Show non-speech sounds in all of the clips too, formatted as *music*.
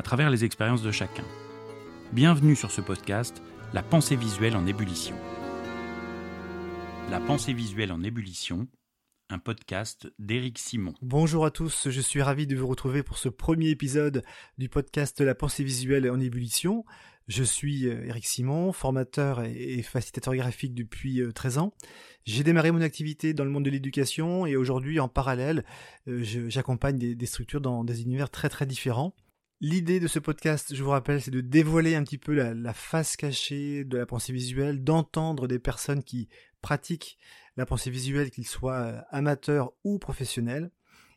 à travers les expériences de chacun. Bienvenue sur ce podcast, La pensée visuelle en ébullition. La pensée visuelle en ébullition, un podcast d'Éric Simon. Bonjour à tous, je suis ravi de vous retrouver pour ce premier épisode du podcast La pensée visuelle en ébullition. Je suis euh, Simon, formateur et facilitateur graphique depuis 13 euh, ans. J'ai démarré mon activité dans le monde de l'éducation et aujourd'hui, en parallèle, euh, j'accompagne des, structures dans des univers très très différents. L'idée de ce podcast, je vous rappelle, c'est de dévoiler un petit peu la, face cachée de la pensée visuelle, d'entendre des personnes qui pratiquent la pensée visuelle, qu'ils soient amateurs ou professionnels.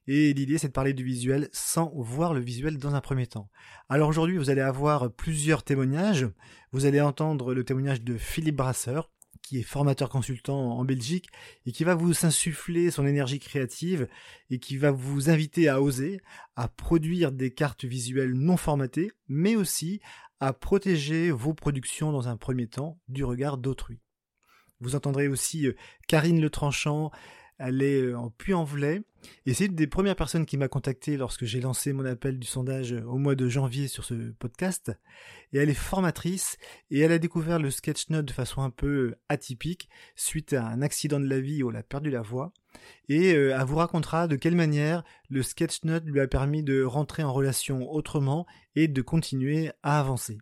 Et l'idée, c'est de parler du visuel sans voir le visuel dans un premier temps. Alors aujourd'hui, vous allez avoir plusieurs témoignages. Vous allez entendre le témoignage de Philippe Brasseur, qui est formateur consultant en Belgique et qui va vous insuffler son énergie créative et qui va vous inviter à oser, à produire des cartes visuelles non formatées, mais aussi à protéger vos productions dans un premier temps du regard d'autrui. Vous entendrez aussi euh, Karine Le Tranchant, elle est euh, en Puy-en-Velay. Et c'est une des premières personnes qui m'a contacté lorsque j'ai lancé mon appel du sondage au mois de janvier sur ce podcast. Et elle est formatrice et elle a découvert le sketchnote de façon un peu atypique suite à un accident de la vie où elle a perdu la voix. Et euh, elle vous racontera de quelle manière le sketchnote lui a permis de rentrer en relation autrement et de continuer à avancer.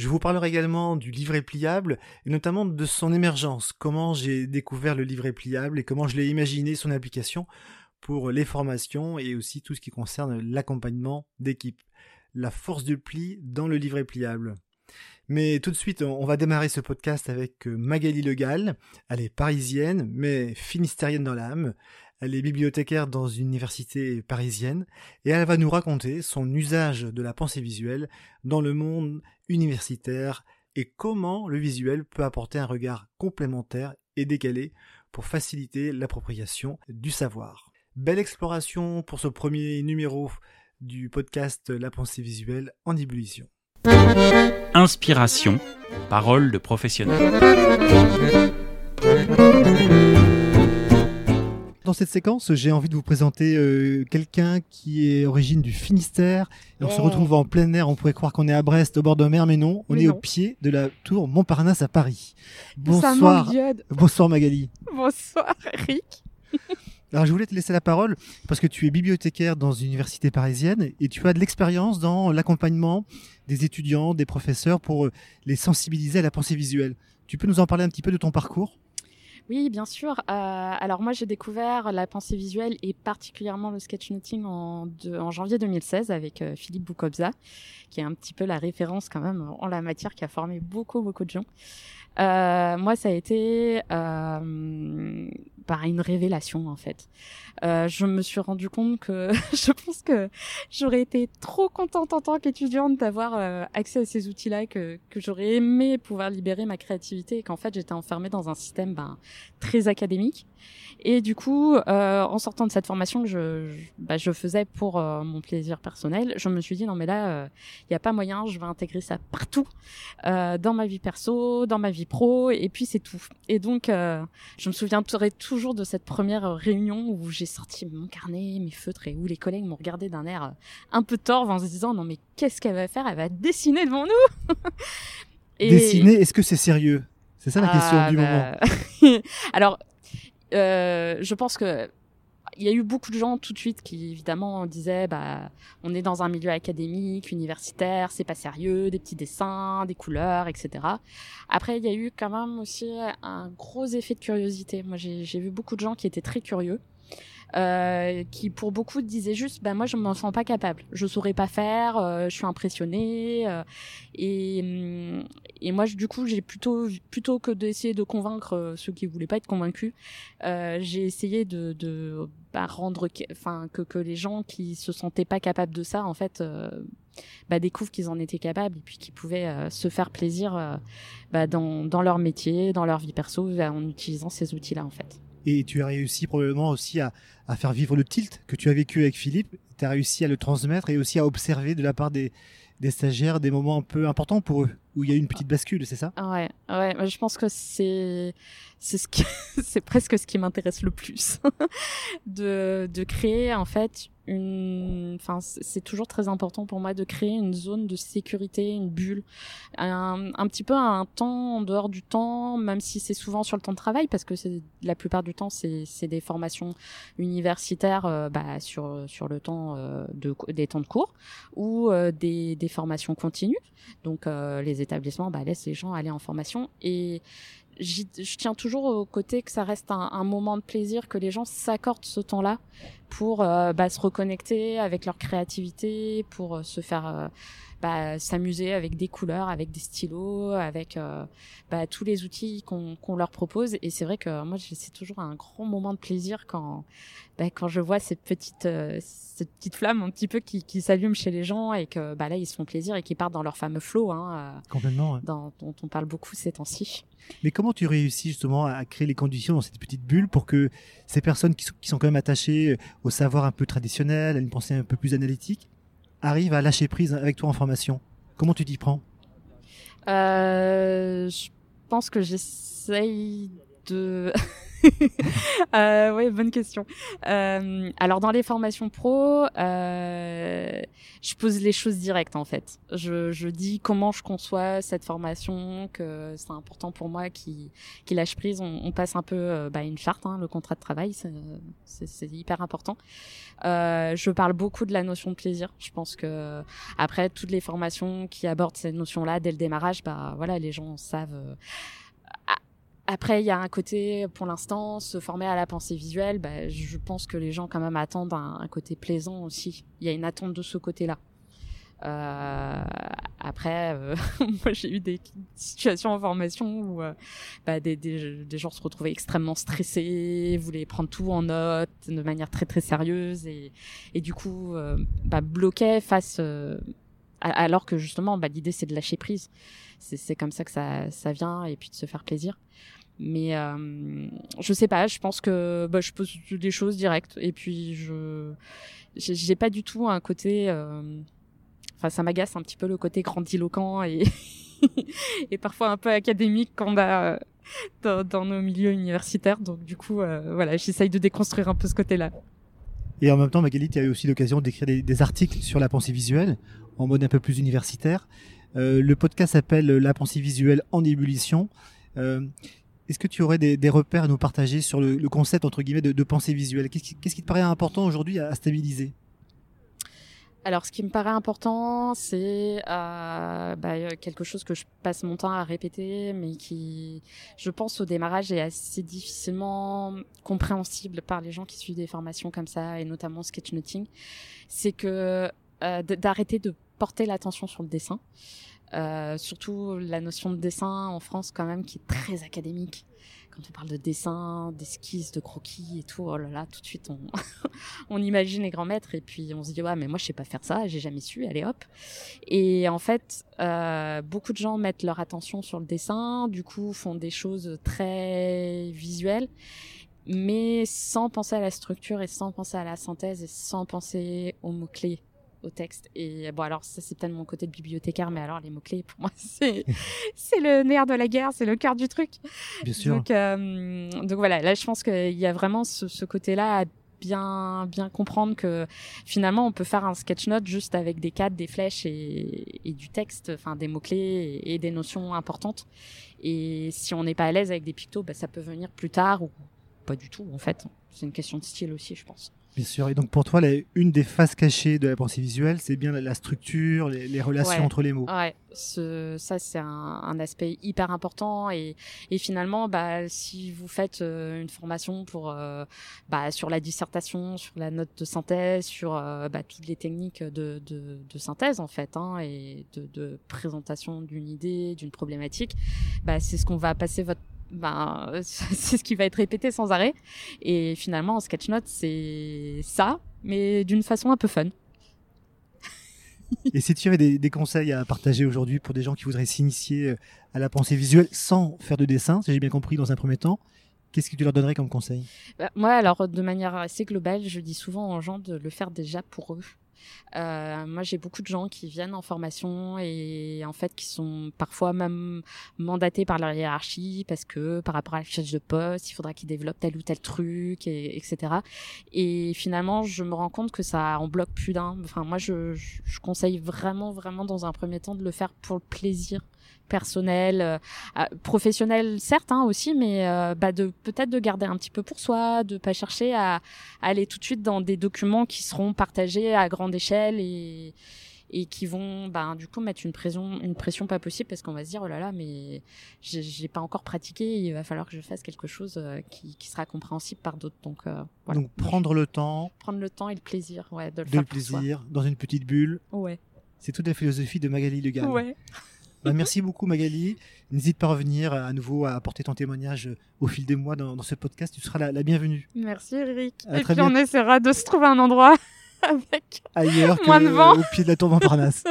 Je vous parlerai également du livret pliable et notamment de son émergence, comment j'ai découvert le livret pliable et comment je l'ai imaginé son application pour les formations et aussi tout ce qui concerne l'accompagnement d'équipe. La force du pli dans le livret pliable. Mais tout de suite, on va démarrer ce podcast avec euh, Magali Legal. Elle est parisienne, mais finistérienne dans l'âme. Elle est bibliothécaire dans une université parisienne et elle va nous raconter son usage de la pensée visuelle dans le monde universitaire et comment le visuel peut apporter un regard complémentaire et décalé pour faciliter l'appropriation du savoir. Belle exploration pour ce premier numéro du podcast La pensée visuelle en ébullition. Inspiration, parole de professionnel. Dans cette séquence, j'ai envie de vous présenter euh, quelqu'un qui est origine du Finistère. Et on se oh. retrouve en plein air. On pourrait croire qu'on est à Brest, au bord de mer, mais non. On est au pied de la tour Montparnasse à Paris. Bonsoir. Bonsoir Magali. Bonsoir Eric. *laughs* Alors je voulais te laisser la parole parce que tu es bibliothécaire dans une université parisienne et tu as de l'expérience dans l'accompagnement des étudiants, des professeurs pour euh, les sensibiliser à la pensée visuelle. Tu peux nous en parler un petit peu de ton parcours? Oui, bien sûr. Euh, alors moi, j'ai découvert la pensée visuelle et particulièrement le sketchnoting en, en janvier 2016 avec euh, Philippe Boukobza, qui est un petit peu la référence quand même en la matière, qui a formé beaucoup, beaucoup de gens. Euh, moi, ça a été euh, par une révélation en fait. Euh, je me suis rendu compte que *laughs* je pense que j'aurais été trop contente en tant qu'étudiante d'avoir euh, accès à ces outils-là, que, que j'aurais aimé pouvoir libérer ma créativité et qu'en fait j'étais enfermée dans un système ben, très académique. Et du coup, euh, en sortant de cette formation que je, bah, je faisais pour mon plaisir personnel, je me suis dit non mais là, il n'y a pas moyen, je vais intégrer ça partout, dans ma vie perso, dans ma vie pro, et puis c'est tout. Et donc, je me souviendrai toujours de cette première réunion où j'ai sorti mon carnet, mes feutres, et où les collègues m'ont regardé d'un air un peu torve en se disant non mais qu'est-ce qu'elle va faire? Elle va dessiner devant nous! *laughs* Et... Dessiner, est-ce que c'est sérieux? C'est ça la question ah, du bah, moment. *laughs* Alors, euh, je pense que il y a eu beaucoup de gens tout de suite qui évidemment disaient bah on est dans un milieu académique, universitaire, c'est pas sérieux, des petits dessins, des couleurs, etc. Après il y a eu quand même aussi un gros effet de curiosité. Moi j'ai vu beaucoup de gens qui étaient très curieux euh, qui pour beaucoup disaient juste ben moi je m'en sens pas capable je saurais pas faire euh, je suis impressionnée euh, et mm, et moi du coup j'ai plutôt plutôt que d'essayer de convaincre ceux qui voulaient pas être convaincus j'ai essayé de, de bah, rendre, enfin que, que les gens qui se sentaient pas capables de ça, en fait, bah, découvrent qu'ils en étaient capables et puis qu'ils pouvaient se faire plaisir bah, dans, dans leur métier, dans leur vie perso, en utilisant ces outils-là, en fait. Et tu as réussi probablement aussi à, à faire vivre le tilt que tu as vécu avec Philippe. Tu as réussi à le transmettre et aussi à observer de la part des, des stagiaires des moments un peu importants pour eux, où il y a une petite bascule, c'est ça? Ouais, ouais. Je pense que c'est c'est ce qui *laughs* c'est presque ce qui m'intéresse le plus *laughs* de de créer en fait une enfin c'est toujours très important pour moi de créer une zone de sécurité une bulle un, un petit peu un temps en dehors du temps même si c'est souvent sur le temps de travail parce que c'est la plupart du temps c'est c'est des formations universitaires euh, bah, sur sur le temps euh, de des temps de cours ou euh, des des formations continues donc les établissements bah, laissent les gens aller en formation. Et je tiens toujours au côté que ça reste un, moment de plaisir, que les gens s'accordent ce temps-là pour euh, bah, se reconnecter avec leur créativité, pour euh, se faire euh, bah, s'amuser avec des couleurs, avec des stylos, avec bah, tous les outils qu'on leur propose. Et c'est vrai que moi, c'est toujours un grand moment de plaisir quand bah, quand je vois cette petite cette petite flamme un petit peu qui, qui s'allume chez les gens et que bah là ils se font plaisir et qui partent dans leur fameux flow, hein, complètement, dans, dont on parle beaucoup ces temps-ci. Mais comment tu réussis justement à créer les conditions dans cette petite bulle pour que ces personnes qui sont, qui sont quand même attachées au savoir un peu traditionnel, à une pensée un peu plus analytique, arrivent à lâcher prise avec toi en formation. Comment tu t'y prends? Euh, Je pense que j'essaye de... *laughs* euh, oui, bonne question. Euh, alors dans les formations pro, euh, je pose les choses directes en fait. Je, je dis comment je conçois cette formation, que c'est important pour moi qui qui lâche prise. On, on passe un peu euh, bah, une charte, hein, le contrat de travail, c'est hyper important. Euh, je parle beaucoup de la notion de plaisir. Je pense que après toutes les formations qui abordent cette notion-là dès le démarrage, bah voilà, les gens savent euh, après, il y a un côté, pour l'instant, se former à la pensée visuelle. Bah, je pense que les gens quand même attendent un, côté plaisant aussi. Il y a une attente de ce côté-là. Euh, après, euh, *laughs* moi j'ai eu des situations en formation où euh, bah, des, gens se retrouvaient extrêmement stressés, voulaient prendre tout en note de manière très très sérieuse et, du coup bah, bloquaient face alors que justement bah, l'idée c'est de lâcher prise. C'est comme ça que ça vient et puis de se faire plaisir. Mais euh, je sais pas, je pense que bah, je pose des choses directes et puis je j'ai pas du tout un côté. Euh... Enfin, ça m'agace un petit peu le côté grandiloquent et *laughs* et parfois un peu académique qu'on a euh, dans, dans, nos milieux universitaires. Donc du coup, euh, voilà, j'essaye de déconstruire un peu ce côté-là. Et en même temps, Magali, tu as eu aussi l'occasion d'écrire des, articles sur la pensée visuelle en mode un peu plus universitaire. Le podcast s'appelle La pensée visuelle en ébullition. Est-ce que tu aurais des, repères à nous partager sur le, concept entre guillemets de, pensée visuelle? Qu'est-ce qui, qu qui, te paraît important aujourd'hui à, stabiliser? Alors, ce qui me paraît important, c'est euh, bah, quelque chose que je passe mon temps à répéter, mais qui, je pense, au démarrage est assez difficilement compréhensible par les gens qui suivent des formations comme ça, et notamment sketchnoting. C'est que euh, d'arrêter de porter l'attention sur le dessin. Euh, surtout la notion de dessin en France quand même qui est très académique. Quand on parle de dessin, d'esquisse, de croquis et tout, oh là là, tout de suite on, *laughs* on imagine les grands maîtres et puis on se dit ouais mais moi je sais pas faire ça, j'ai jamais su, allez hop. Et en fait, euh, beaucoup de gens mettent leur attention sur le dessin, du coup font des choses très visuelles mais sans penser à la structure et sans penser à la synthèse et sans penser aux mots-clés au texte. Et bon, alors ça c'est peut-être mon côté de bibliothécaire, mais alors les mots-clés, pour moi, *laughs* c'est, c'est le nerf de la guerre, c'est le cœur du truc. Bien sûr. Donc, euh, donc voilà, là je pense qu'il y a vraiment ce, ce côté-là à bien, bien comprendre que finalement on peut faire un sketch note juste avec des cadres, des flèches et, et du texte, enfin des mots-clés et, et, des notions importantes. Et si on n'est pas à l'aise avec des pictos, bah, ça peut venir plus tard ou pas du tout en fait. C'est une question de style aussi, je pense. Bien sûr. Et donc pour toi, la, une des faces cachées de la pensée visuelle, c'est bien la, la structure, les, les relations ouais. entre les mots. Ouais, ce, ça c'est un, un, aspect hyper important. Et, et finalement, bah, si vous faites euh, une formation pour euh, bah, sur la dissertation, sur la note de synthèse, sur euh, bah, toutes les techniques de, de, de synthèse en fait, hein, et de, de présentation d'une idée, d'une problématique, bah, c'est ce qu'on va passer votre ben, *laughs* c'est ce qui va être répété sans arrêt. Et finalement, en sketchnote, c'est ça, mais d'une façon un peu fun. Et si tu avais des, conseils à partager aujourd'hui pour des gens qui voudraient s'initier euh, à la pensée visuelle sans faire de dessin, si j'ai bien compris dans un premier temps, qu'est-ce que tu leur donnerais comme conseil? Bah, Moi, alors de manière assez globale, je dis souvent aux gens de le faire déjà pour eux. Euh, moi, j'ai beaucoup de gens qui viennent en formation et en fait qui sont parfois même mandatés par leur hiérarchie parce que par rapport à la fiche de poste, il faudra qu'ils développent tel ou tel truc, et, etc. Et finalement, je me rends compte que ça en bloque plus d'un. Enfin, moi, je, je conseille vraiment, vraiment dans un premier temps de le faire pour le plaisir personnel, euh, ah, professionnel certes hein, aussi, mais euh, bah de peut-être de garder un petit peu pour soi, de pas chercher à, aller tout de suite dans des documents qui seront partagés à grande échelle et et qui vont bah, du coup mettre une pression une pression pas possible parce qu'on va se dire oh là là mais j'ai pas encore pratiqué il va falloir que je fasse quelque chose euh, qui, qui sera compréhensible par d'autres. Donc voilà. donc prendre le temps. Prendre le temps et le plaisir ouais de le de le plaisir dans une petite bulle. Ouais. C'est toute la philosophie de Magali Legal ouais bah, merci beaucoup Magali. N'hésite pas à revenir à nouveau à apporter ton témoignage au fil des mois dans, ce podcast. Tu seras la, bienvenue. Merci Eric. Et puis on essaiera de se trouver un endroit *laughs* avec ailleurs moins de vent. au pied de la tour Montparnasse.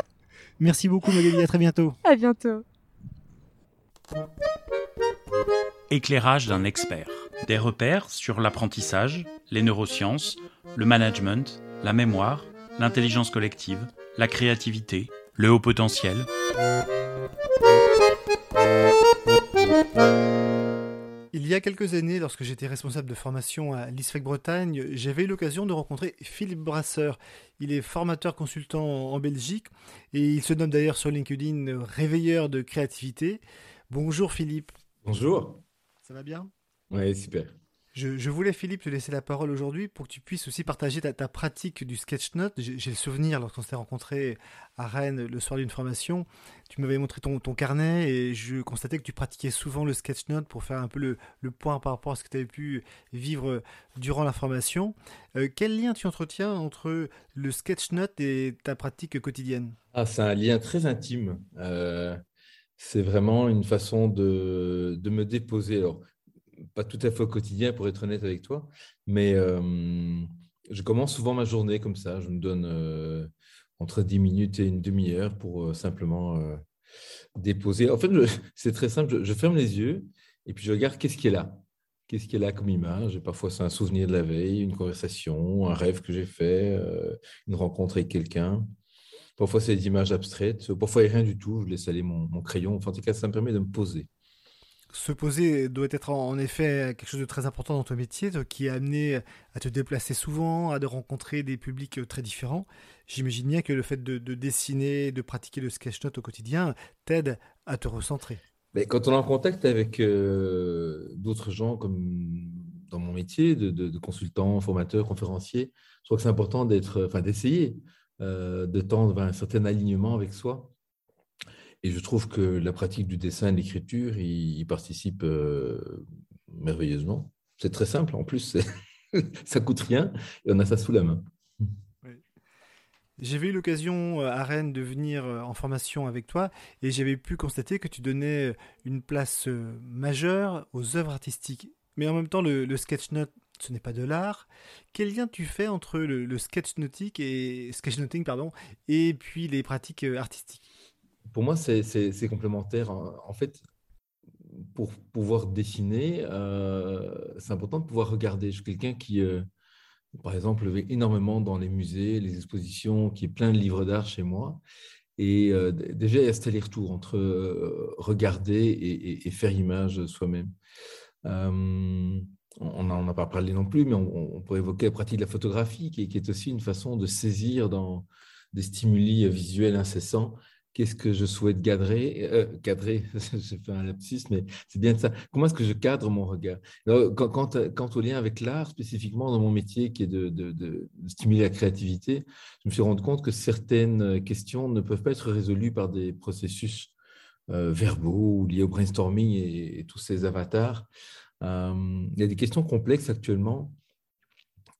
*laughs* merci beaucoup Magali. À très bientôt. À bientôt. Éclairage d'un expert. Des repères sur l'apprentissage, les neurosciences, le management, la mémoire, l'intelligence collective, la créativité, le haut potentiel. Il y a quelques années, lorsque j'étais responsable de formation à l'ISFEC Bretagne, j'avais eu l'occasion de rencontrer Philippe Brasseur. Il est formateur consultant en Belgique et il se nomme d'ailleurs sur LinkedIn réveilleur de créativité. Bonjour Philippe. Bonjour. Ça va bien? Oui, super. Je, voulais, Philippe, te laisser la parole aujourd'hui pour que tu puisses aussi partager ta, pratique du sketch note. J'ai le souvenir, lorsqu'on s'était rencontré à Rennes le soir d'une formation, tu m'avais montré ton, carnet et je constatais que tu pratiquais souvent le sketch note pour faire un peu le, point par rapport à ce que tu avais pu vivre durant la formation. Euh, quel lien tu entretiens entre le sketch note et ta pratique quotidienne? Ah, C'est un lien très intime. Euh, c'est vraiment une façon de, de me déposer. Pas tout à fait au quotidien pour être honnête avec toi, mais euh, je commence souvent ma journée comme ça. Je me donne euh, entre 10 minutes et une demi-heure pour euh, simplement déposer. En fait, *laughs* c'est très simple. Je, ferme les yeux et puis je regarde qu'est-ce qui est là. Qu'est-ce qui est là comme image? Parfois, c'est un souvenir de la veille, une conversation, un rêve que j'ai fait, une rencontre avec quelqu'un. Parfois, c'est des images abstraites. Parfois, il n'y a rien du tout. Je laisse aller mon, mon crayon. Enfin, en tout cas, ça me permet de me poser se poser doit être en effet quelque chose de très important dans ton métier, qui est amené à te déplacer souvent, à de rencontrer des publics euh, très différents. J'imagine bien que le fait de, dessiner, de pratiquer le sketch-note au quotidien t'aide à te recentrer. Mais quand on est en contact avec euh, d'autres gens, comme dans mon métier de, de, consultant, formateur, conférencier, je crois que c'est important d'être, enfin, d'essayer euh, de tendre un certain alignement avec soi et je trouve que la pratique du dessin et de l'écriture y, participe euh, merveilleusement. C'est très simple, en plus, *laughs* ça coûte rien et on a ça sous la main. J'avais eu l'occasion euh, à Rennes de venir euh, en formation avec toi et j'avais pu constater que tu donnais une place majeure aux œuvres artistiques. Mais en même temps, le, sketch note, ce n'est pas de l'art. Quel lien tu fais entre le, le sketchnoting et pardon et puis les pratiques artistiques? Pour moi, c'est complémentaire. En fait, pour pouvoir dessiner, euh, c'est important de pouvoir regarder. Je suis quelqu'un qui, euh, par exemple, va énormément dans les musées, les expositions, qui est plein de livres d'art chez moi. Et euh, déjà, il y a cet aller-retour entre regarder et, faire image soi-même. on n'en a pas parlé non plus, mais on, pourrait évoquer la pratique de la photographie, qui, est aussi une façon de saisir dans des stimuli visuels incessants qu'est-ce que je souhaite cadrer, euh, cadrer, *laughs* j'ai fait un lapsus, mais c'est bien ça. Comment est-ce que je cadre mon regard? Quant, quant, au lien avec l'art, spécifiquement dans mon métier qui est de, stimuler la créativité, je me suis rendu compte que certaines questions ne peuvent pas être résolues par des processus euh, verbaux ou liés au brainstorming et, tous ces avatars. Euh, il y a des questions complexes actuellement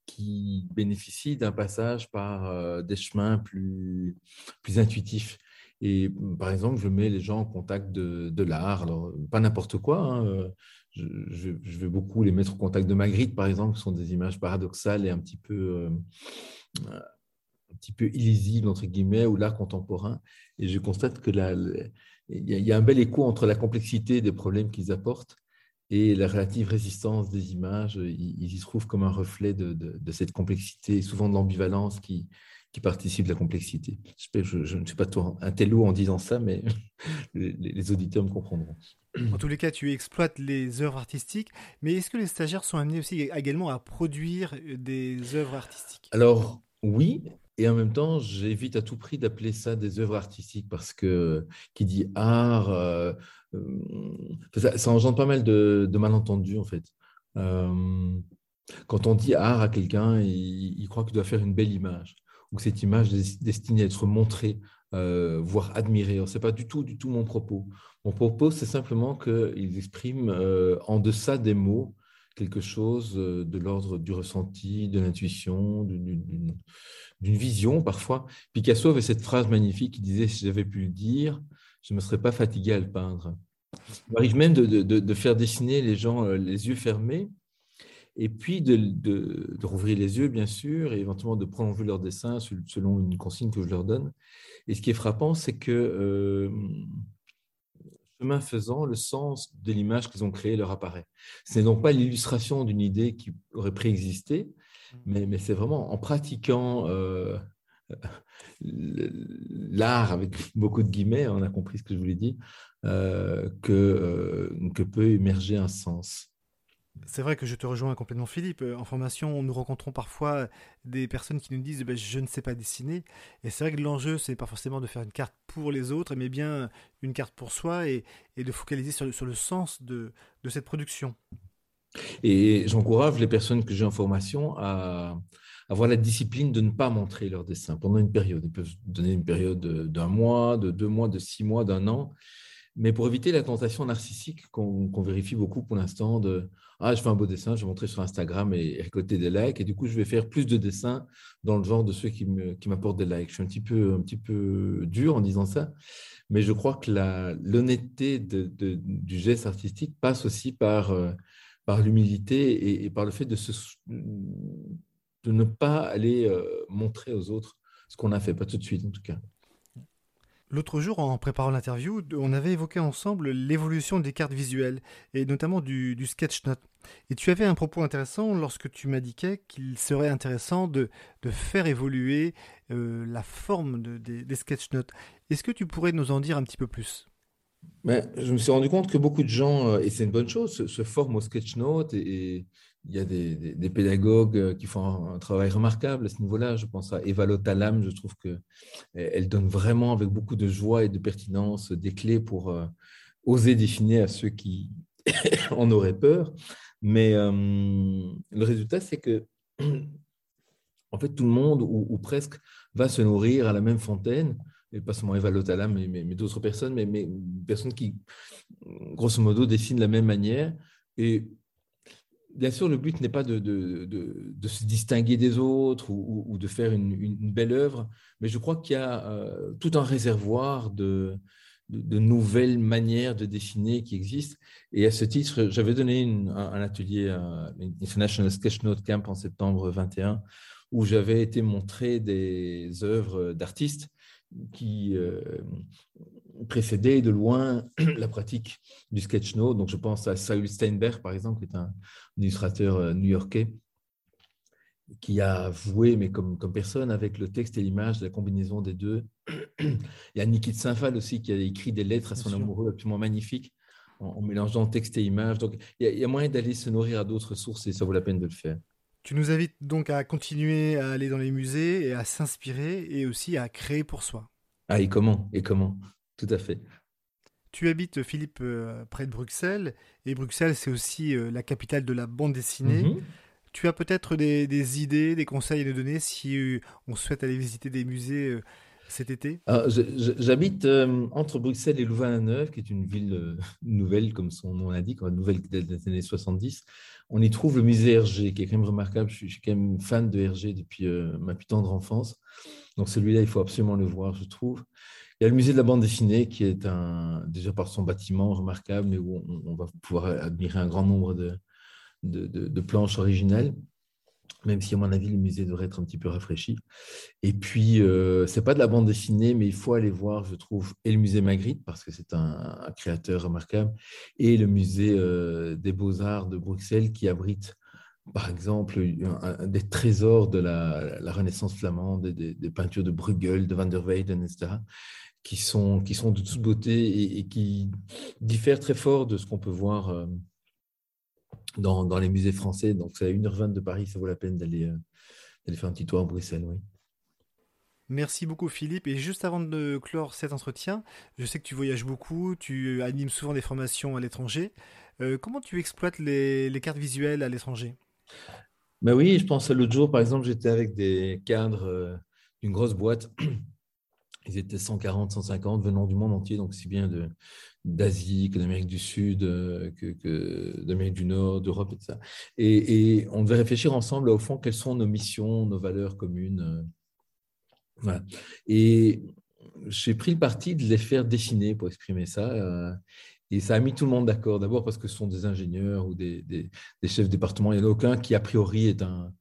qui bénéficient d'un passage par des chemins plus, plus intuitifs. Et par exemple, je mets les gens en contact de, l'art. Alors, pas n'importe quoi. Hein, je, vais beaucoup les mettre au contact de Magritte, par exemple, qui sont des images paradoxales et un petit peu, un petit peu illisibles, entre guillemets, ou l'art contemporain. Et je constate que il y, a un bel écho entre la complexité des problèmes qu'ils apportent et la relative résistance des images. Ils, y trouvent comme un reflet de, cette complexité, souvent de l'ambivalence qui, qui participe de la complexité. Je, je, ne suis pas un télo en disant ça, mais *laughs* les, auditeurs me comprendront. En tous les cas, tu exploites les œuvres artistiques, mais est-ce que les stagiaires sont amenés aussi également à produire des œuvres artistiques? Alors, oui, et en même temps, j'évite à tout prix d'appeler ça des œuvres artistiques parce que qui dit art, euh, euh, ça, engendre pas mal de, malentendus en fait. Euh, quand on dit art à quelqu'un, il, croit qu'il doit faire une belle image cette image est destinée à être montrée, voire admirée. Ce n'est pas du tout, du tout mon propos. Mon propos, c'est simplement qu'ils expriment en deçà des mots quelque chose de l'ordre du ressenti, de l'intuition, d'une vision parfois. Picasso avait cette phrase magnifique qui disait Si j'avais pu le dire, je ne me serais pas fatigué à le peindre. Il arrive même de, faire dessiner les gens euh, les yeux fermés et puis de, rouvrir les yeux, bien sûr, et éventuellement de prolonger leur dessin selon une consigne que je leur donne. Et ce qui est frappant, c'est que, euh, chemin faisant, le sens de l'image qu'ils ont créée leur apparaît. Ce n'est donc pas l'illustration d'une idée qui aurait préexisté, mais, c'est vraiment en pratiquant euh, *laughs* l'art, avec beaucoup de guillemets, on a compris ce que je voulais dire, euh, que, euh, que peut émerger un sens. C'est vrai que je te rejoins complètement, Philippe. En formation, nous rencontrons parfois des personnes qui nous disent ben, Je ne sais pas dessiner. Et c'est vrai que l'enjeu, ce n'est pas forcément de faire une carte pour les autres, mais bien une carte pour soi et, de focaliser sur le, sur le sens de, de cette production. Et j'encourage les personnes que j'ai en formation à avoir la discipline de ne pas montrer leur dessin pendant une période. Ils peuvent donner une période d'un mois, de deux mois, de six mois, d'un an. Mais pour éviter la tentation narcissique qu'on vérifie beaucoup pour l'instant de Ah, je fais un beau dessin, je vais montrer sur Instagram et récolter des likes. Et du coup, je vais faire plus de dessins dans le genre de ceux qui m'apportent des likes. Je suis un petit, peu, dur en disant ça. Mais je crois que l'honnêteté du geste artistique passe aussi par euh, l'humilité et, par le fait de, de ne pas aller euh, montrer aux autres ce qu'on a fait, pas tout de suite en tout cas. L'autre jour, en préparant l'interview, on avait évoqué ensemble l'évolution des cartes visuelles, et notamment du, du sketchnote. Et tu avais un propos intéressant lorsque tu m'indiquais qu'il serait intéressant de, faire évoluer euh, la forme de, des, des sketchnotes. Est-ce que tu pourrais nous en dire un petit peu plus? Ben, je me suis rendu compte que beaucoup de gens, euh, et c'est une bonne chose, se, forment au sketchnote et, il y a des, pédagogues euh, qui font un, travail remarquable à ce niveau-là. Je pense à Eva Lotalam, je trouve qu'elle donne vraiment avec beaucoup de joie et de pertinence des clés pour euh, oser définir à ceux qui *coughs* en auraient peur. Mais le résultat, c'est que *coughs* en fait, tout le monde, ou presque, va se nourrir à la même fontaine et pas seulement Eva Lotala, mais, mais, d'autres personnes, mais, mais personnes qui, grosso modo, dessinent de la même manière. Et bien sûr, le but n'est pas de, se distinguer des autres ou, de faire une, belle œuvre, mais je crois qu'il y a euh, tout un réservoir de, nouvelles manières de dessiner qui existent. Et à ce titre, j'avais donné un, atelier à l'International Sketchnote Camp en septembre 21, où j'avais été montrer des œuvres d'artistes qui euh, précédait de loin *clears throat* la pratique du sketch note. Donc, je pense à Saul Steinberg, par exemple, qui est un illustrateur euh, new-yorkais, qui a voué, mais comme, comme personne, avec le texte et l'image, la combinaison des deux. *clears throat* Il y a Niki de Saint-Phal aussi, qui a écrit des lettres à son amoureux absolument magnifiques, en, mélangeant texte et image. Donc, il y a moyen d'aller se nourrir à d'autres sources et ça vaut la peine de le faire. Tu nous invites donc à continuer à aller dans les musées et à s'inspirer et aussi à créer pour soi. Ah, et comment? Et comment? Tout à fait. Tu habites, Philippe, euh, près de Bruxelles, et Bruxelles, c'est aussi euh, la capitale de la bande dessinée. Mhm. Tu as peut-être des, idées, des conseils à nous donner si euh, on souhaite aller visiter des musées cet été? Ah, J'habite entre Bruxelles et Louvain-la-Neuve, qui est une ville nouvelle, comme son nom l'indique, nouvelle des années 70 on y trouve le musée Hergé, qui est quand même remarquable. Je suis, quand même fan de Hergé depuis euh, ma plus tendre enfance. Donc celui-là, il faut absolument le voir, je trouve. Le musée de la bande dessinée qui est un, déjà par son bâtiment remarquable, mais où on, va pouvoir admirer un grand nombre de, de, de planches originelles même si à mon avis le musée devrait être un petit peu rafraîchi. Et puis, euh, c'est pas de la bande dessinée, mais il faut aller voir, je trouve, et le musée Magritte, parce que c'est un, créateur remarquable, et le musée euh, des beaux-arts de Bruxelles, qui abrite, par exemple, des trésors de la, Renaissance flamande, des, des, peintures de Bruegel, de Van der Weyden, etc., qui sont, qui sont de toute beauté et, qui diffèrent très fort de ce qu'on peut voir. Euh, dans, les musées français. Donc, c'est à 1h20 de Paris, ça vaut la peine d'aller euh, faire un petit tour à Bruxelles. Oui. Merci beaucoup Philippe. Et juste avant de clore cet entretien, je sais que tu voyages beaucoup, tu animes souvent des formations à l'étranger. Euh, comment tu exploites les, cartes visuelles à l'étranger? Ben Oui, je pense à l'autre jour, par exemple, j'étais avec des cadres d'une grosse boîte. Ils étaient 140, 150 venant du monde entier, donc si bien d'Asie, que d'Amérique du Sud, euh, que, d'Amérique du Nord, d'Europe, etc. Et, et, on devait réfléchir ensemble, au fond, quelles sont nos missions, nos valeurs communes. Euh, voilà. Et j'ai pris le parti de les faire dessiner pour exprimer ça. Euh, et ça a mis tout le monde d'accord. D'abord parce que ce sont des ingénieurs ou des, des, chefs de département. Il n'y en a aucun qui, a priori, est un,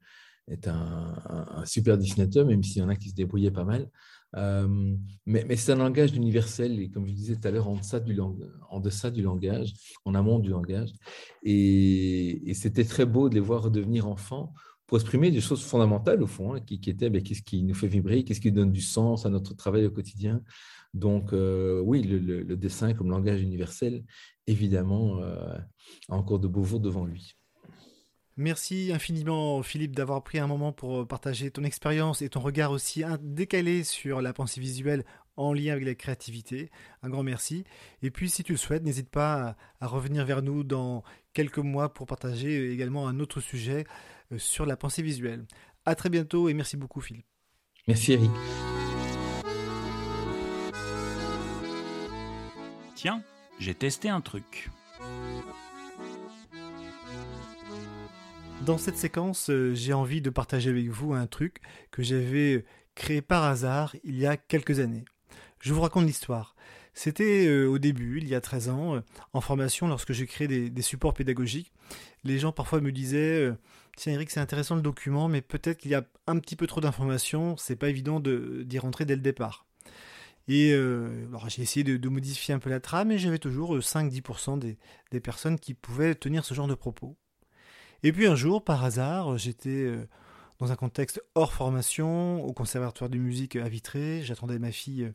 est un, un super dessinateur, même s'il y en a qui se débrouillaient pas mal. Euh, mais, c'est un langage universel, et comme je disais tout à l'heure, en, deçà du, en deçà du langage, en amont du langage. Et, c'était très beau de les voir redevenir enfants pour exprimer des choses fondamentales, au fond, hein, qui, étaient ben, qu'est-ce qui nous fait vibrer, qu'est-ce qui donne du sens à notre travail au quotidien. Donc, euh, oui, le, dessin comme langage universel, évidemment, euh, a encore de beaux jours devant lui. Merci infiniment Philippe d'avoir pris un moment pour euh, partager ton expérience et ton regard aussi décalé sur la pensée visuelle en lien avec la créativité. Un grand merci. Et puis si tu le souhaites, n'hésite pas à revenir vers nous dans quelques mois pour partager également un autre sujet euh, sur la pensée visuelle. À très bientôt et merci beaucoup Philippe. Merci Eric. Tiens, j'ai testé un truc. Dans cette séquence, euh, j'ai envie de partager avec vous un truc que j'avais créé par hasard il y a quelques années. Je vous raconte l'histoire. C'était euh, au début, il y a 13 ans, euh, en formation, lorsque j'ai créé des, supports pédagogiques. Les gens parfois me disaient Tiens, Eric, c'est intéressant le document, mais peut-être qu'il y a un petit peu trop d'informations, c'est pas évident d'y rentrer dès le départ. Et j'ai essayé de, modifier un peu la trame, et j'avais toujours 5-10% des, des personnes qui pouvaient tenir ce genre de propos. Et puis un jour, par hasard, j'étais euh, dans un contexte hors formation, au conservatoire de musique à Vitré. J'attendais ma fille euh,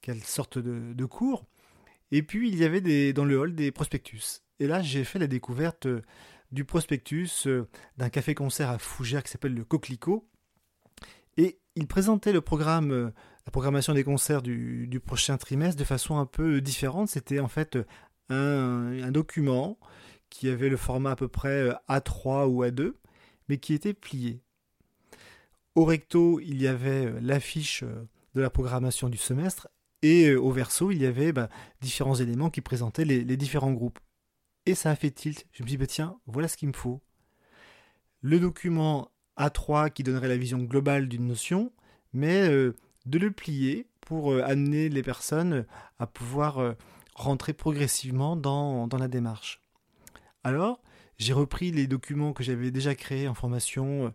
qu'elle sorte de, cours. Et puis il y avait dans le hall des prospectus. Et là, j'ai fait la découverte euh, du prospectus d'un café-concert à Fougères qui s'appelle le Coquelicot. Et il présentait le programme, la programmation des concerts du, prochain trimestre de façon un peu différente. C'était en fait un document qui avait le format à peu près euh, A3 ou A2, mais qui était plié. Au recto, il y avait euh, l'affiche euh, de la programmation du semestre, et au verso, il y avait bah, différents éléments qui présentaient les, différents groupes. Et ça a fait tilt. Je me suis dit, bah, tiens, voilà ce qu'il me faut. Le document A3 qui donnerait la vision globale d'une notion, mais de le plier pour amener les personnes à pouvoir rentrer progressivement dans la démarche. Alors, j'ai repris les documents que j'avais déjà créés en formation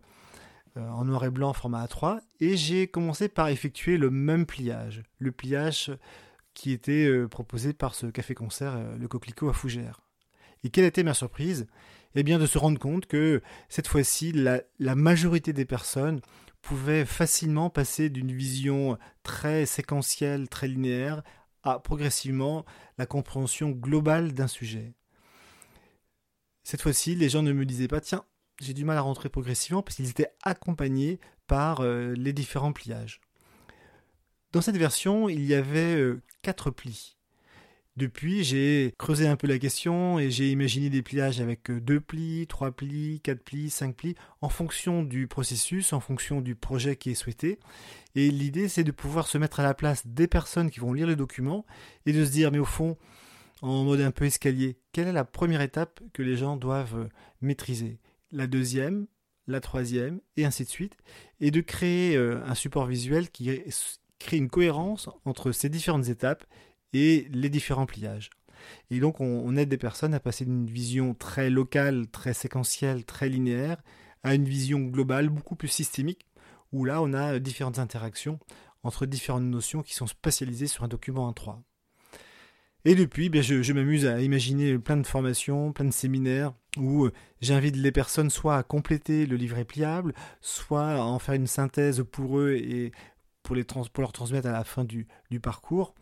euh, en noir et blanc format A3 et j'ai commencé par effectuer le même pliage, le pliage qui était euh, proposé par ce café-concert, euh, le Coquelicot à Fougères. Et quelle était ma surprise? Eh bien de se rendre compte que cette fois-ci, la, la majorité des personnes pouvaient facilement passer d'une vision très séquentielle, très linéaire, à progressivement la compréhension globale d'un sujet. Cette fois-ci, les gens ne me disaient pas tiens, j'ai du mal à rentrer progressivement parce qu'ils étaient accompagnés par euh, les différents pliages. Dans cette version, il y avait euh, quatre plis. Depuis, j'ai creusé un peu la question et j'ai imaginé des pliages avec euh, deux plis, trois plis, quatre plis, cinq plis, en fonction du processus, en fonction du projet qui est souhaité. Et l'idée, c'est de pouvoir se mettre à la place des personnes qui vont lire le document et de se dire, mais au fond, en mode un peu escalier. Quelle est la première étape que les gens doivent euh, maîtriser? La deuxième, la troisième, et ainsi de suite. Et de créer euh, un support visuel qui, créer une cohérence entre ces différentes étapes et les différents pliages. Et donc on, aide des personnes à passer d'une vision très locale, très séquentielle, très linéaire, à une vision globale, beaucoup plus systémique, où là on a différentes interactions entre différentes notions qui sont spatialisées sur un document en 3. Et depuis, ben, je, m'amuse à imaginer plein de formations, plein de séminaires où euh, j'invite les personnes soit à compléter le livret pliable, soit à en faire une synthèse pour eux et pour, leur transmettre à la fin du, parcours.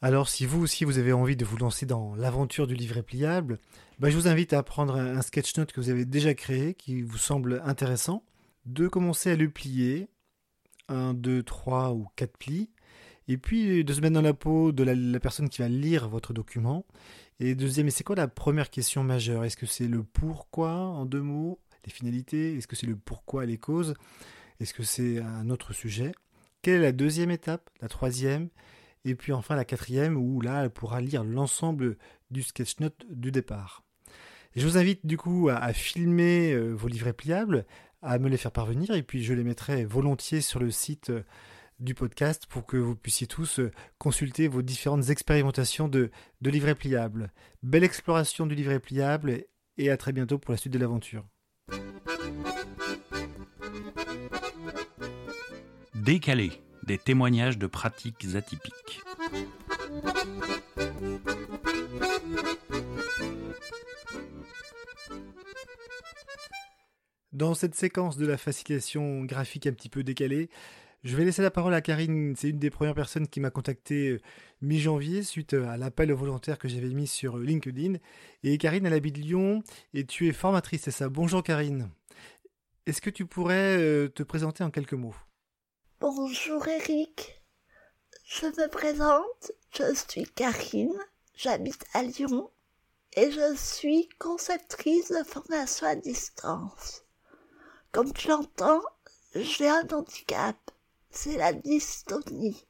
Alors si vous aussi vous avez envie de vous lancer dans l'aventure du livret pliable, ben, je vous invite à prendre un sketch note que vous avez déjà créé, qui vous semble intéressant, de commencer à le plier, un, deux, trois ou quatre plis, et puis de se mettre dans la peau de la, personne qui va lire votre document. Et deuxième, mais c'est quoi la première question majeure? Est-ce que c'est le pourquoi en deux mots, les finalités? Est-ce que c'est le pourquoi, les causes? Est-ce que c'est un autre sujet? Quelle est la deuxième étape La troisième? Et puis enfin la quatrième, où là, elle pourra lire l'ensemble du sketch note du départ. Et je vous invite du coup à, filmer euh, vos livrets pliables, à me les faire parvenir, et puis je les mettrai volontiers sur le site. Du podcast pour que vous puissiez tous euh, consulter vos différentes expérimentations de, de livret pliable. Belle exploration du livret pliable et à très bientôt pour la suite de l'aventure. Décalé, des témoignages de pratiques atypiques. Dans cette séquence de la facilitation graphique un petit peu décalée, je vais laisser la parole à Karine. C'est une des premières personnes qui m'a contacté euh, mi-janvier suite euh, à l'appel volontaire que j'avais mis sur euh, LinkedIn. Et Karine, elle habite Lyon et tu es formatrice, c'est ça? Bonjour Karine. Est-ce que tu pourrais te présenter en quelques mots? Bonjour Eric. Je me présente. Je suis Karine. J'habite à Lyon et je suis conceptrice de formation à distance. Comme tu l'entends, j'ai un handicap c'est la dystonie,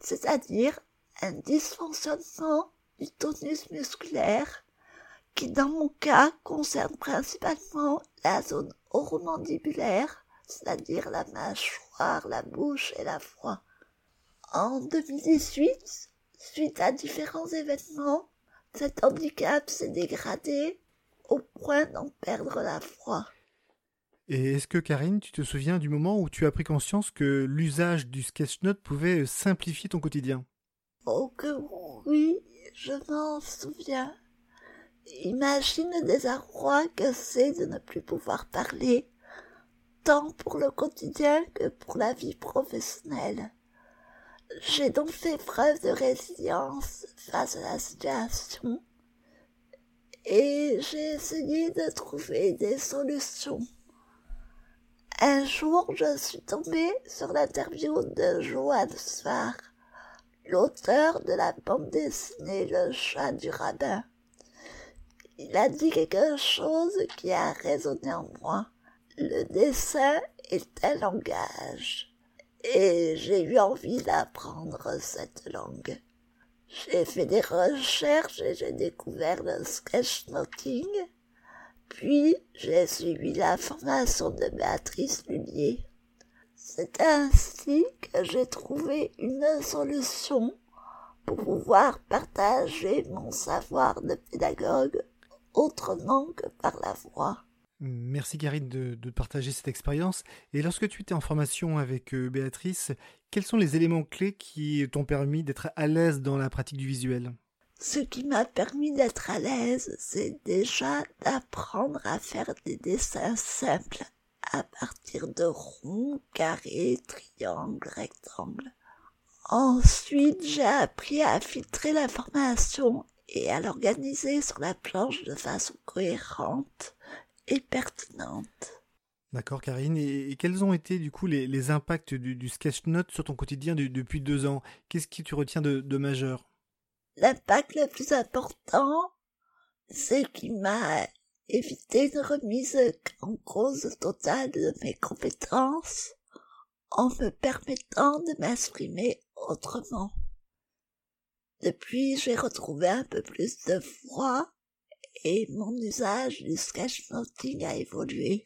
c'est-à-dire un dysfonctionnement du tonus musculaire qui dans mon cas concerne principalement la zone oromandibulaire, c'est-à-dire la mâchoire, la bouche et la voix. En 2018, suite à différents événements, cet handicap s'est dégradé au point d'en perdre la voix. Et est-ce que Karine, tu te souviens du moment où tu as pris conscience que l'usage du sketchnote pouvait simplifier ton quotidien? Oh que oui, je m'en souviens. Imagine le désarroi que c'est de ne plus pouvoir parler, tant pour le quotidien que pour la vie professionnelle. J'ai donc fait preuve de résilience face à la situation et j'ai essayé de trouver des solutions. Un jour, je suis tombée sur l'interview de Johan Sfar, l'auteur de la bande dessinée Le chat du rabbin. Il a dit quelque chose qui a résonné en moi. Le dessin est un langage. Et j'ai eu envie d'apprendre cette langue. J'ai fait des recherches et j'ai découvert le sketchnoting puis j'ai suivi la formation de Béatrice Lullier. C'est ainsi que j'ai trouvé une solution pour pouvoir partager mon savoir de pédagogue autrement que par la voix. Merci Karine de, partager cette expérience. Et lorsque tu étais en formation avec euh, Béatrice, quels sont les éléments clés qui t'ont permis d'être à l'aise dans la pratique du visuel? Ce qui m'a permis d'être à l'aise, c'est déjà d'apprendre à faire des dessins simples à partir de ronds, carrés, triangles, rectangles. Ensuite, j'ai appris à filtrer l'information et à l'organiser sur la planche de façon cohérente et pertinente. D'accord, Karine. Et, quels ont été du coup les, impacts du, sketch note sur ton quotidien depuis deux ans? Qu'est-ce que tu retiens de majeur? L'impact le plus important, c'est qu'il m'a évité une remise en cause totale de mes compétences en me permettant de m'exprimer autrement. Depuis, j'ai retrouvé un peu plus de voix et mon usage du sketchnoting a évolué.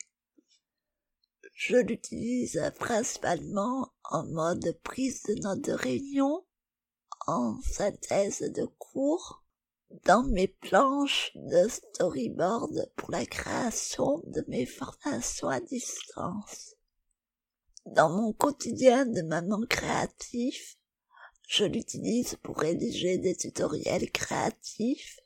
Je l'utilise principalement en mode prise de notes de réunion, en synthèse de cours, dans mes planches de storyboard pour la création de mes formations à distance. Dans mon quotidien de maman créatif, je l'utilise pour rédiger des tutoriels créatifs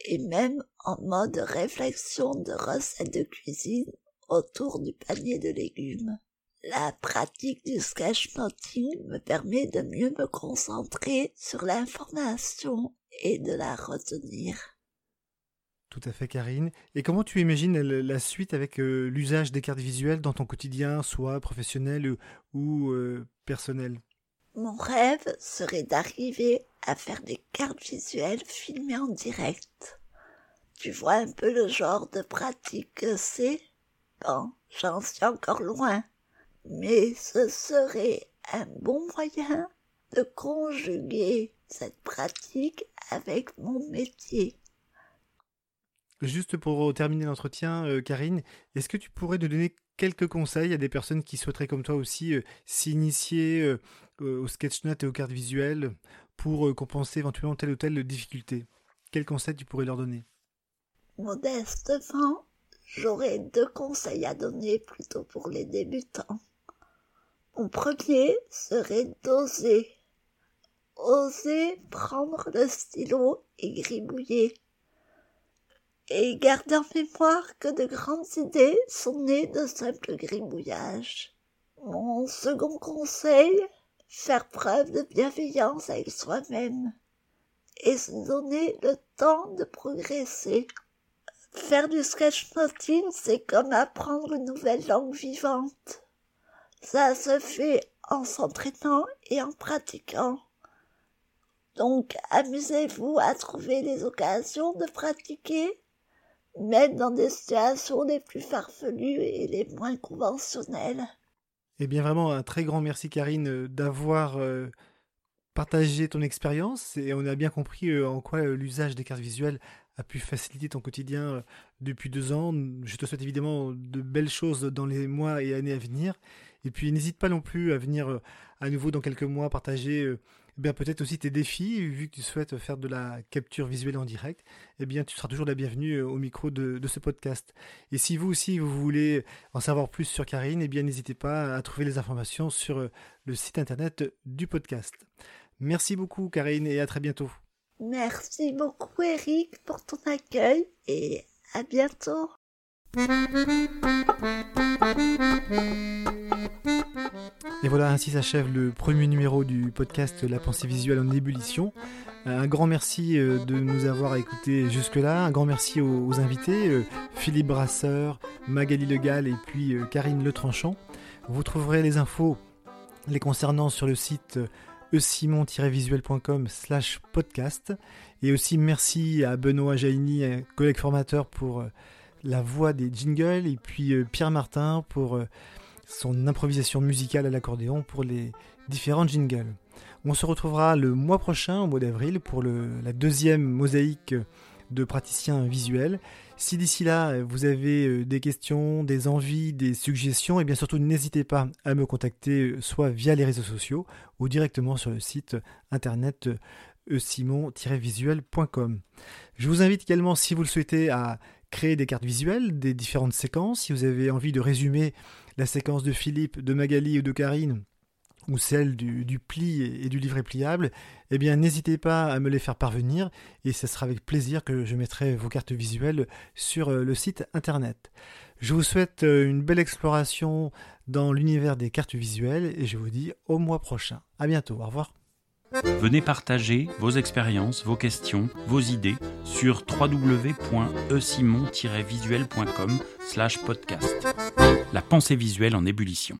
et même en mode réflexion de recettes de cuisine autour du panier de légumes. La pratique du sketchnoting me permet de mieux me concentrer sur l'information et de la retenir. Tout à fait, Karine. Et comment tu imagines la suite avec euh, l'usage des cartes visuelles dans ton quotidien, soit professionnel ou euh, personnel? Mon rêve serait d'arriver à faire des cartes visuelles filmées en direct. Tu vois un peu le genre de pratique que c'est? Bon, j'en suis encore loin, mais ce serait un bon moyen de conjuguer cette pratique avec mon métier. Juste pour terminer l'entretien, euh, Karine, est-ce que tu pourrais donner quelques conseils à des personnes qui souhaiteraient comme toi aussi euh, s'initier euh, au sketchnote et aux cartes visuelles pour compenser éventuellement telle ou telle difficulté? Quels conseils tu pourrais leur donner? Modestement, j'aurais deux conseils à donner plutôt pour les débutants. Mon premier serait d'oser. Oser prendre le stylo et gribouiller et garder en mémoire que de grandes idées sont nées de simples gribouillages. Mon second conseil, faire preuve de bienveillance avec soi-même et se donner le temps de progresser. Faire du sketchnoting, c'est comme apprendre une nouvelle langue vivante. Ça se fait en s'entraînant et en pratiquant. Donc, amusez-vous à trouver les occasions de pratiquer même dans des situations les plus farfelues et les moins conventionnelles. Eh bien vraiment un très grand merci Karine euh, d'avoir euh, partagé ton expérience et on a bien compris euh, en quoi l'usage des cartes visuelles a pu faciliter ton quotidien depuis deux ans. Je te souhaite évidemment de belles choses dans les mois et années à venir. Et puis n'hésite pas non plus à venir à nouveau dans quelques mois partager eh bien peut-être aussi tes défis, vu que tu souhaites faire de la capture visuelle en direct, eh bien tu seras toujours la bienvenue euh, au micro de, ce podcast. Et si vous aussi vous voulez en savoir plus sur Karine, eh bien n'hésitez pas à trouver les informations sur euh, le site internet du podcast. Merci beaucoup Karine et à très bientôt. Merci beaucoup Eric pour ton accueil et à bientôt. Et voilà, ainsi s'achève le premier numéro du podcast La pensée visuelle en ébullition. Euh, un grand merci euh, de nous avoir écoutés jusque-là. Un grand merci aux, invités, euh, Philippe Brasseur, Magali Legal et puis Karine Letranchant. Vous trouverez les infos les concernant sur le site esimon-visuel.com slash podcast. Et aussi merci à Benoît Jaini, collègue formateur pour la voix des jingles, et puis Pierre Martin pour son improvisation musicale à l'accordéon pour les différents jingles. On se retrouvera le mois prochain, au mois d'avril, pour la deuxième mosaïque de praticiens visuels. Si d'ici là vous avez euh, des questions, des envies, des suggestions, et bien surtout n'hésitez pas à me contacter euh, soit via les réseaux sociaux ou directement sur le site internet euh, simon-visuel.com. Je vous invite également, si vous le souhaitez, à créer des cartes visuelles des différentes séquences. Si vous avez envie de résumer la séquence de Philippe, de Magali ou de Karine, ou celle du, pli et du livret pliable, eh bien n'hésitez pas à me les faire parvenir et ce sera avec plaisir que je mettrai vos cartes visuelles sur euh, le site internet. Je vous souhaite euh, une belle exploration dans l'univers des cartes visuelles et je vous dis au mois prochain. À bientôt, au revoir. Venez partager vos expériences, vos questions, vos idées sur www.esimon-visuel.com/podcast. La pensée visuelle en ébullition.